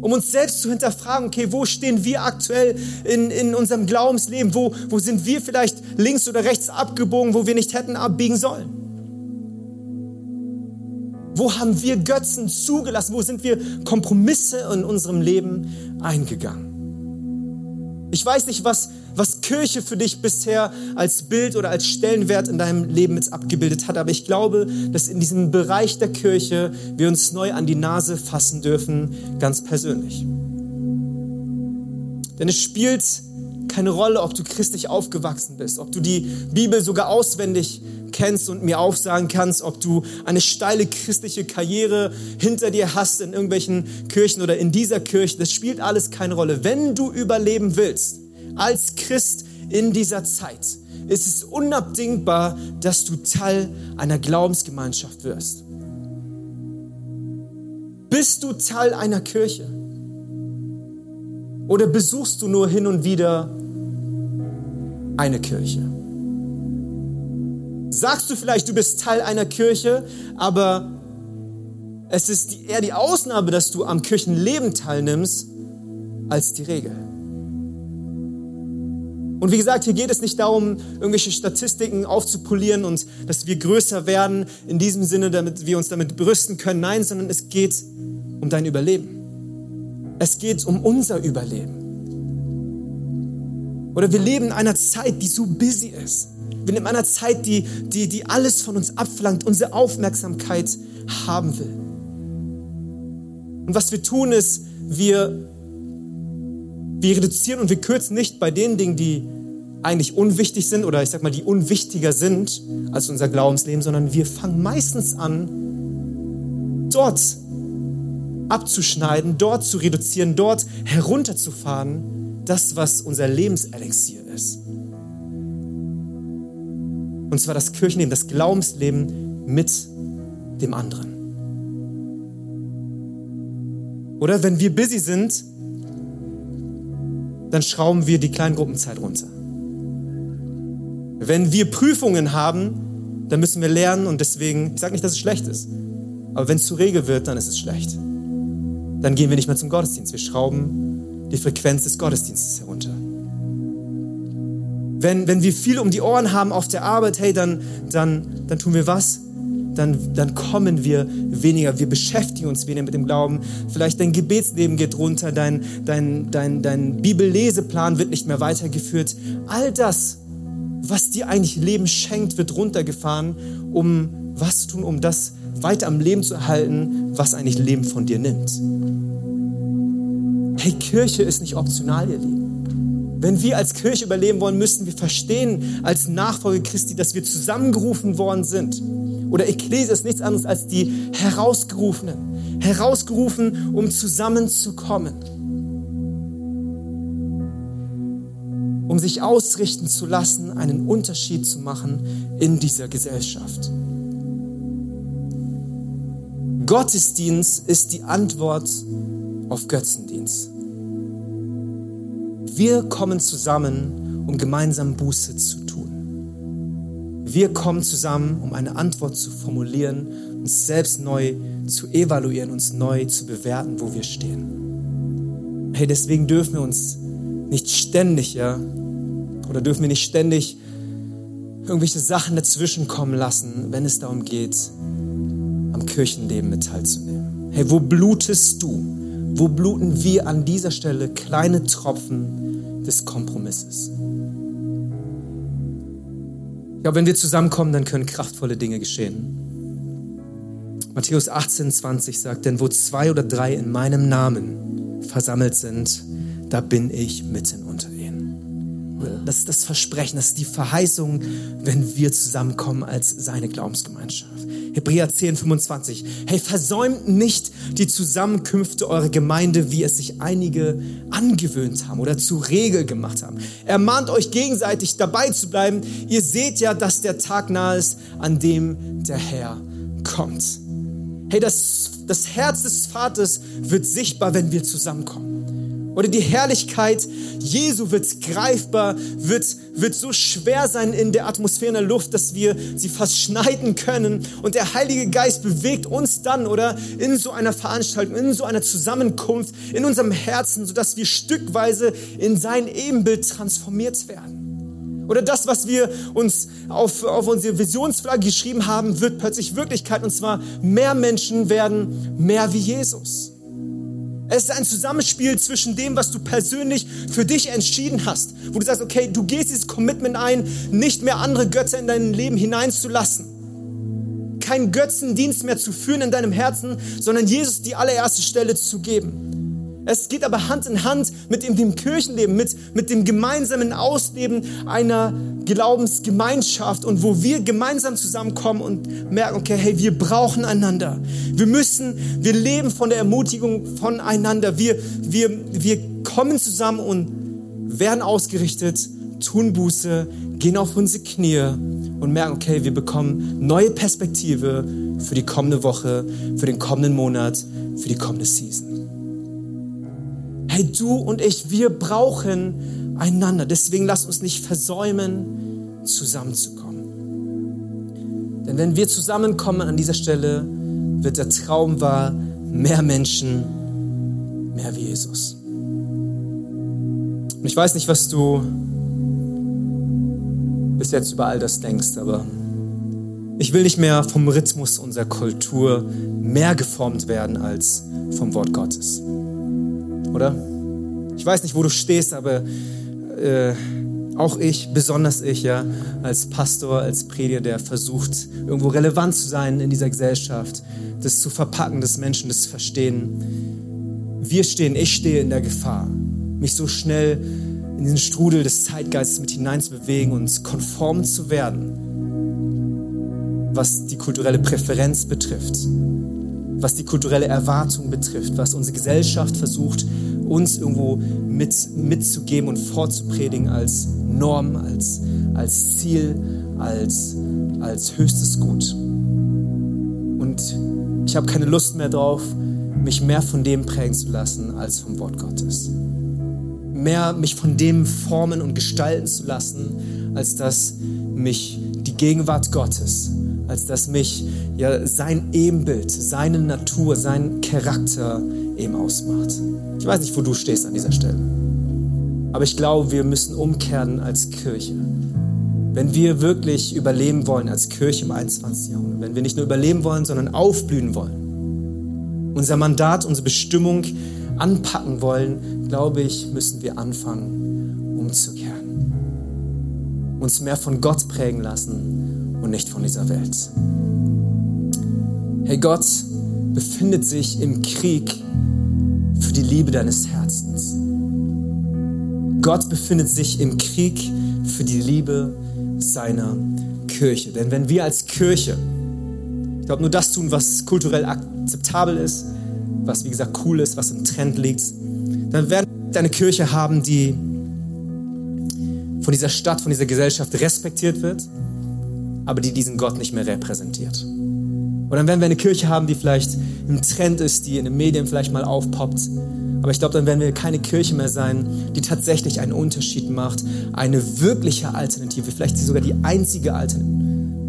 um uns selbst zu hinterfragen, okay, wo stehen wir aktuell in, in unserem Glaubensleben? Wo, wo sind wir vielleicht links oder rechts abgebogen, wo wir nicht hätten abbiegen sollen? Wo haben wir Götzen zugelassen? Wo sind wir Kompromisse in unserem Leben eingegangen? Ich weiß nicht, was, was Kirche für dich bisher als Bild oder als Stellenwert in deinem Leben jetzt abgebildet hat, aber ich glaube, dass in diesem Bereich der Kirche wir uns neu an die Nase fassen dürfen, ganz persönlich. Denn es spielt keine Rolle, ob du christlich aufgewachsen bist, ob du die Bibel sogar auswendig kennst und mir aufsagen kannst, ob du eine steile christliche Karriere hinter dir hast in irgendwelchen Kirchen oder in dieser Kirche. Das spielt alles keine Rolle. Wenn du überleben willst, als Christ in dieser Zeit, ist es unabdingbar, dass du Teil einer Glaubensgemeinschaft wirst. Bist du Teil einer Kirche? Oder besuchst du nur hin und wieder eine Kirche? Sagst du vielleicht, du bist Teil einer Kirche, aber es ist eher die Ausnahme, dass du am Kirchenleben teilnimmst, als die Regel. Und wie gesagt, hier geht es nicht darum, irgendwelche Statistiken aufzupolieren und dass wir größer werden, in diesem Sinne, damit wir uns damit brüsten können. Nein, sondern es geht um dein Überleben. Es geht um unser Überleben. Oder wir leben in einer Zeit, die so busy ist. Wir leben in einer Zeit, die, die, die alles von uns abverlangt, unsere Aufmerksamkeit haben will. Und was wir tun ist, wir, wir reduzieren und wir kürzen nicht bei den Dingen, die eigentlich unwichtig sind oder ich sag mal, die unwichtiger sind als unser Glaubensleben, sondern wir fangen meistens an, dort abzuschneiden, dort zu reduzieren, dort herunterzufahren, das, was unser Lebenselixier ist. Und zwar das Kirchenleben, das Glaubensleben mit dem anderen. Oder wenn wir busy sind, dann schrauben wir die Kleingruppenzeit runter. Wenn wir Prüfungen haben, dann müssen wir lernen und deswegen, ich sage nicht, dass es schlecht ist, aber wenn es zur Regel wird, dann ist es schlecht. Dann gehen wir nicht mehr zum Gottesdienst. Wir schrauben die Frequenz des Gottesdienstes herunter. Wenn, wenn wir viel um die Ohren haben auf der Arbeit, hey, dann, dann, dann tun wir was? Dann, dann kommen wir weniger, wir beschäftigen uns weniger mit dem Glauben. Vielleicht dein Gebetsleben geht runter, dein, dein, dein, dein Bibelleseplan wird nicht mehr weitergeführt. All das, was dir eigentlich Leben schenkt, wird runtergefahren, um was zu tun, um das weiter am Leben zu erhalten, was eigentlich Leben von dir nimmt. Hey, Kirche ist nicht optional, ihr Lieben. Wenn wir als Kirche überleben wollen, müssen wir verstehen, als Nachfolger Christi, dass wir zusammengerufen worden sind. Oder Ekklesia ist nichts anderes als die Herausgerufenen. Herausgerufen, um zusammenzukommen. Um sich ausrichten zu lassen, einen Unterschied zu machen in dieser Gesellschaft. Gottesdienst ist die Antwort auf Götzendienst. Wir kommen zusammen, um gemeinsam Buße zu tun. Wir kommen zusammen, um eine Antwort zu formulieren, uns selbst neu zu evaluieren, uns neu zu bewerten, wo wir stehen. Hey, deswegen dürfen wir uns nicht ständig, ja, oder dürfen wir nicht ständig irgendwelche Sachen dazwischen kommen lassen, wenn es darum geht, am Kirchenleben mit teilzunehmen. Hey, wo blutest du? Wo bluten wir an dieser Stelle kleine Tropfen des Kompromisses. Ich glaube, wenn wir zusammenkommen, dann können kraftvolle Dinge geschehen. Matthäus 18, 20 sagt, denn wo zwei oder drei in meinem Namen versammelt sind, da bin ich mitten unter ihnen. Das ist das Versprechen, das ist die Verheißung, wenn wir zusammenkommen als seine Glaubensgemeinschaft. Hebräer 10, 25. Hey, versäumt nicht die Zusammenkünfte eurer Gemeinde, wie es sich einige angewöhnt haben oder zur Regel gemacht haben. Er mahnt euch gegenseitig dabei zu bleiben. Ihr seht ja, dass der Tag nahe ist, an dem der Herr kommt. Hey, das, das Herz des Vaters wird sichtbar, wenn wir zusammenkommen. Oder die Herrlichkeit Jesu wird greifbar, wird, wird so schwer sein in der Atmosphäre, in der Luft, dass wir sie fast schneiden können. Und der Heilige Geist bewegt uns dann oder in so einer Veranstaltung, in so einer Zusammenkunft, in unserem Herzen, sodass wir stückweise in sein Ebenbild transformiert werden. Oder das, was wir uns auf, auf unsere Visionsflagge geschrieben haben, wird plötzlich Wirklichkeit. Und zwar mehr Menschen werden mehr wie Jesus. Es ist ein Zusammenspiel zwischen dem, was du persönlich für dich entschieden hast, wo du sagst, okay, du gehst dieses Commitment ein, nicht mehr andere Götter in dein Leben hineinzulassen. Keinen Götzendienst mehr zu führen in deinem Herzen, sondern Jesus die allererste Stelle zu geben. Es geht aber Hand in Hand mit dem, dem Kirchenleben, mit, mit dem gemeinsamen Ausleben einer Glaubensgemeinschaft und wo wir gemeinsam zusammenkommen und merken, okay, hey, wir brauchen einander. Wir müssen, wir leben von der Ermutigung voneinander. Wir, wir, wir kommen zusammen und werden ausgerichtet, tun Buße, gehen auf unsere Knie und merken, okay, wir bekommen neue Perspektive für die kommende Woche, für den kommenden Monat, für die kommende Season hey, du und ich, wir brauchen einander. Deswegen lass uns nicht versäumen, zusammenzukommen. Denn wenn wir zusammenkommen an dieser Stelle, wird der Traum wahr, mehr Menschen, mehr wie Jesus. Und ich weiß nicht, was du bis jetzt über all das denkst, aber ich will nicht mehr vom Rhythmus unserer Kultur mehr geformt werden als vom Wort Gottes oder? Ich weiß nicht, wo du stehst, aber äh, Auch ich, besonders ich, ja, als Pastor, als Prediger, der versucht, irgendwo relevant zu sein in dieser Gesellschaft, das zu verpacken, dass Menschen das verstehen. Wir stehen, ich stehe in der Gefahr, mich so schnell in diesen Strudel des Zeitgeistes mit hineinzubewegen und konform zu werden, was die kulturelle Präferenz betrifft, was die kulturelle Erwartung betrifft, was unsere Gesellschaft versucht, uns irgendwo mit, mitzugeben und vorzupredigen als Norm, als, als Ziel, als, als höchstes Gut. Und ich habe keine Lust mehr drauf, mich mehr von dem prägen zu lassen als vom Wort Gottes mehr mich von dem formen und gestalten zu lassen, als dass mich die Gegenwart Gottes, als dass mich ja sein Ebenbild, seine Natur, sein Charakter eben ausmacht. Ich weiß nicht, wo du stehst an dieser Stelle. Aber ich glaube, wir müssen umkehren als Kirche. Wenn wir wirklich überleben wollen als Kirche im 21. Jahrhundert, wenn wir nicht nur überleben wollen, sondern aufblühen wollen, unser Mandat, unsere Bestimmung anpacken wollen, glaube ich, müssen wir anfangen, umzukehren. Uns mehr von Gott prägen lassen und nicht von dieser Welt. Hey, Gott befindet sich im Krieg für die Liebe deines Herzens. Gott befindet sich im Krieg für die Liebe seiner Kirche. Denn wenn wir als Kirche, ich glaube, nur das tun, was kulturell akzeptabel ist, was wie gesagt cool ist, was im Trend liegt, dann werden wir eine Kirche haben, die von dieser Stadt, von dieser Gesellschaft respektiert wird, aber die diesen Gott nicht mehr repräsentiert. Und dann werden wir eine Kirche haben, die vielleicht im Trend ist, die in den Medien vielleicht mal aufpoppt. Aber ich glaube, dann werden wir keine Kirche mehr sein, die tatsächlich einen Unterschied macht, eine wirkliche Alternative, vielleicht sogar die einzige Alternative,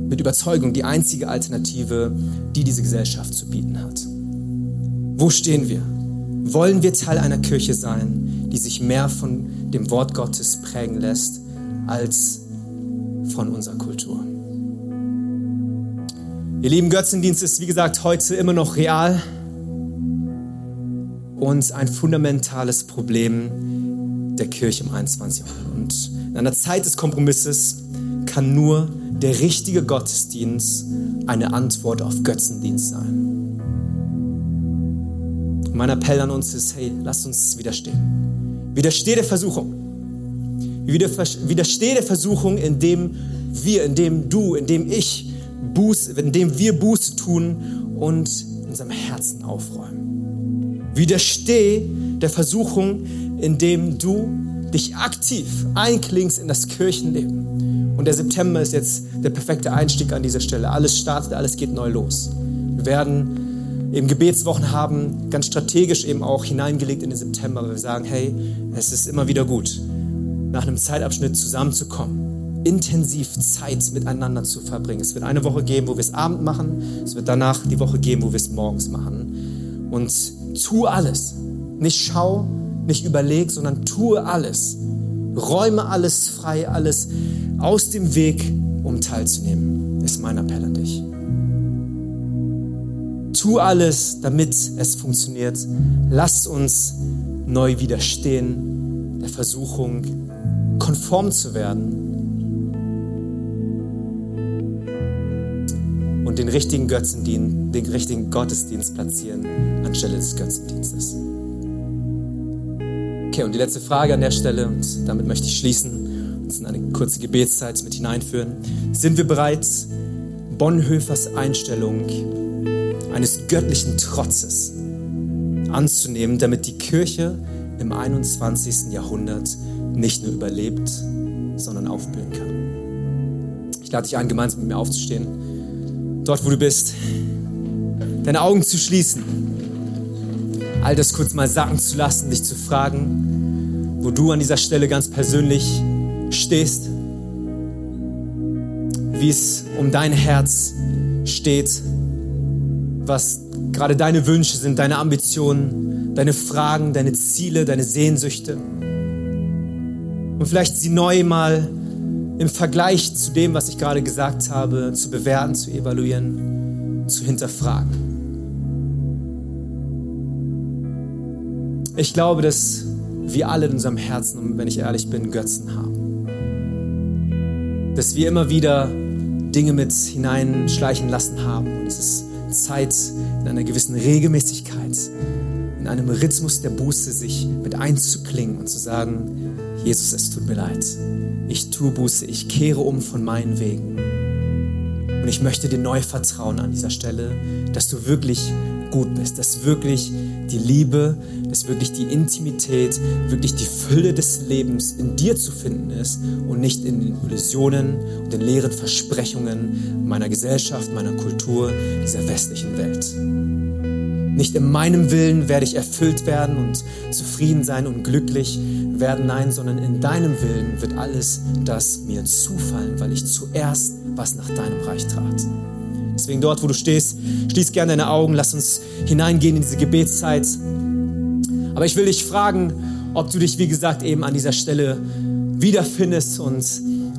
mit Überzeugung die einzige Alternative, die diese Gesellschaft zu bieten hat. Wo stehen wir? Wollen wir Teil einer Kirche sein, die sich mehr von dem Wort Gottes prägen lässt als von unserer Kultur? Ihr lieben, Götzendienst ist, wie gesagt, heute immer noch real und ein fundamentales Problem der Kirche im 21. Jahrhundert. Und in einer Zeit des Kompromisses kann nur der richtige Gottesdienst eine Antwort auf Götzendienst sein. Mein Appell an uns ist, hey, lasst uns widerstehen. Widersteh der Versuchung. Widersteh der Versuchung, indem wir, indem du, indem ich Buße, indem wir Buße tun und unserem Herzen aufräumen. Widersteh der Versuchung, indem du dich aktiv einklingst in das Kirchenleben. Und der September ist jetzt der perfekte Einstieg an dieser Stelle. Alles startet, alles geht neu los. Wir werden eben Gebetswochen haben, ganz strategisch eben auch hineingelegt in den September, weil wir sagen, hey, es ist immer wieder gut, nach einem Zeitabschnitt zusammenzukommen, intensiv Zeit miteinander zu verbringen. Es wird eine Woche geben, wo wir es Abend machen, es wird danach die Woche geben, wo wir es morgens machen. Und tu alles. Nicht schau, nicht überleg, sondern tue alles. Räume alles frei, alles aus dem Weg, um teilzunehmen, ist mein Appell an dich. Tu alles, damit es funktioniert. Lasst uns neu widerstehen der Versuchung, konform zu werden den richtigen Götzendienst, den richtigen Gottesdienst platzieren anstelle des Götzendienstes. Okay, und die letzte Frage an der Stelle, und damit möchte ich schließen, uns in eine kurze Gebetszeit mit hineinführen. Sind wir bereit, Bonhoeffers Einstellung eines göttlichen Trotzes anzunehmen, damit die Kirche im 21. Jahrhundert nicht nur überlebt, sondern aufblühen kann. Ich lade dich ein, gemeinsam mit mir aufzustehen, dort wo du bist, deine Augen zu schließen, all das kurz mal sacken zu lassen, dich zu fragen, wo du an dieser Stelle ganz persönlich stehst, wie es um dein Herz steht was gerade deine Wünsche sind, deine Ambitionen, deine Fragen, deine Ziele, deine Sehnsüchte. Und vielleicht sie neu mal im Vergleich zu dem, was ich gerade gesagt habe, zu bewerten, zu evaluieren, zu hinterfragen. Ich glaube, dass wir alle in unserem Herzen, wenn ich ehrlich bin, Götzen haben. dass wir immer wieder Dinge mit hineinschleichen lassen haben. Und es ist Zeit, in einer gewissen Regelmäßigkeit, in einem Rhythmus der Buße sich mit einzuklingen und zu sagen, Jesus, es tut mir leid. Ich tue Buße, ich kehre um von meinen Wegen. Und ich möchte dir neu vertrauen an dieser Stelle, dass du wirklich gut bist, dass wirklich die Liebe, dass wirklich die Intimität, wirklich die Fülle des Lebens in dir zu finden ist und nicht in den Illusionen und den leeren Versprechungen meiner Gesellschaft, meiner Kultur, dieser westlichen Welt. Nicht in meinem Willen werde ich erfüllt werden und zufrieden sein und glücklich werden, nein, sondern in deinem Willen wird alles das mir zufallen, weil ich zuerst was nach deinem Reich trat. Deswegen dort, wo du stehst, schließ gerne deine Augen, lass uns hineingehen in diese Gebetszeit. Aber ich will dich fragen, ob du dich, wie gesagt, eben an dieser Stelle wiederfindest und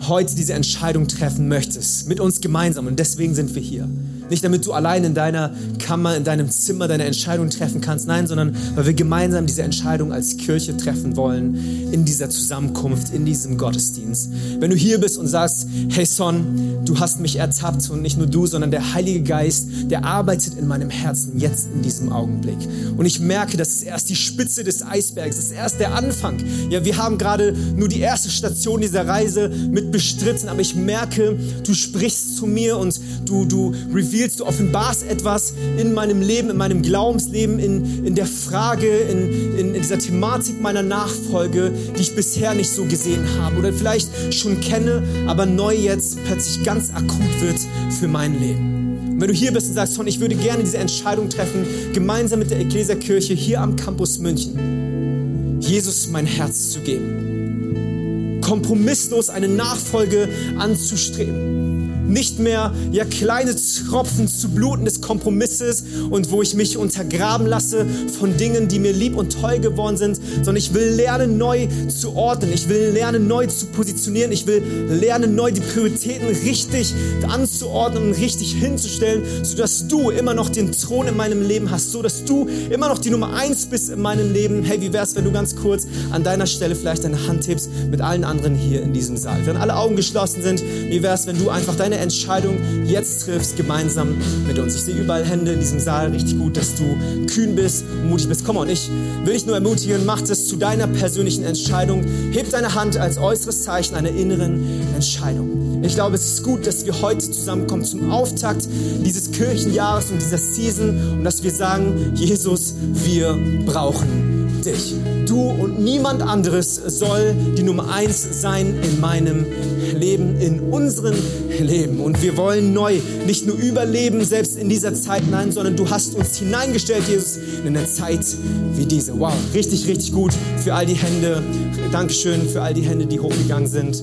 heute diese Entscheidung treffen möchtest, mit uns gemeinsam. Und deswegen sind wir hier. Nicht damit du allein in deiner Kammer, in deinem Zimmer deine Entscheidung treffen kannst, nein, sondern weil wir gemeinsam diese Entscheidung als Kirche treffen wollen in dieser Zusammenkunft, in diesem Gottesdienst. Wenn du hier bist und sagst, hey Son, du hast mich ertappt und nicht nur du, sondern der Heilige Geist, der arbeitet in meinem Herzen jetzt in diesem Augenblick. Und ich merke, das ist erst die Spitze des Eisbergs, das ist erst der Anfang. Ja, wir haben gerade nur die erste Station dieser Reise mit bestritten, aber ich merke, du sprichst zu mir und du, du revealst revealst, du offenbarst etwas in meinem Leben, in meinem Glaubensleben, in, in der Frage, in, in, in dieser Thematik meiner Nachfolge, die ich bisher nicht so gesehen habe oder vielleicht schon kenne, aber neu jetzt plötzlich ganz akut wird für mein Leben. Und wenn du hier bist und sagst, ich würde gerne diese Entscheidung treffen, gemeinsam mit der Ekklesiakirche hier am Campus München, Jesus mein Herz zu geben, kompromisslos eine Nachfolge anzustreben nicht mehr ja kleine Tropfen zu bluten des Kompromisses und wo ich mich untergraben lasse von Dingen, die mir lieb und toll geworden sind, sondern ich will lernen neu zu ordnen, ich will lernen neu zu positionieren, ich will lernen neu die Prioritäten richtig anzuordnen und richtig hinzustellen, sodass du immer noch den Thron in meinem Leben hast, so dass du immer noch die Nummer eins bist in meinem Leben. Hey, wie wär's, wenn du ganz kurz an deiner Stelle vielleicht deine Hand hebst mit allen anderen hier in diesem Saal? Wenn alle Augen geschlossen sind, wie wär's, wenn du einfach deine Entscheidung jetzt triffst, gemeinsam mit uns. Ich sehe überall Hände in diesem Saal. Richtig gut, dass du kühn bist und mutig bist. Komm on, ich will dich nur ermutigen, mach das zu deiner persönlichen Entscheidung. Heb deine Hand als äußeres Zeichen einer inneren Entscheidung. Ich glaube, es ist gut, dass wir heute zusammenkommen zum Auftakt dieses Kirchenjahres und dieser Season und dass wir sagen, Jesus, wir brauchen dich. Du und niemand anderes soll die Nummer eins sein in meinem Leben, in unserem Leben. Und wir wollen neu nicht nur überleben, selbst in dieser Zeit, nein, sondern du hast uns hineingestellt, Jesus, in eine Zeit wie diese. Wow, richtig, richtig gut für all die Hände. Dankeschön für all die Hände, die hochgegangen sind.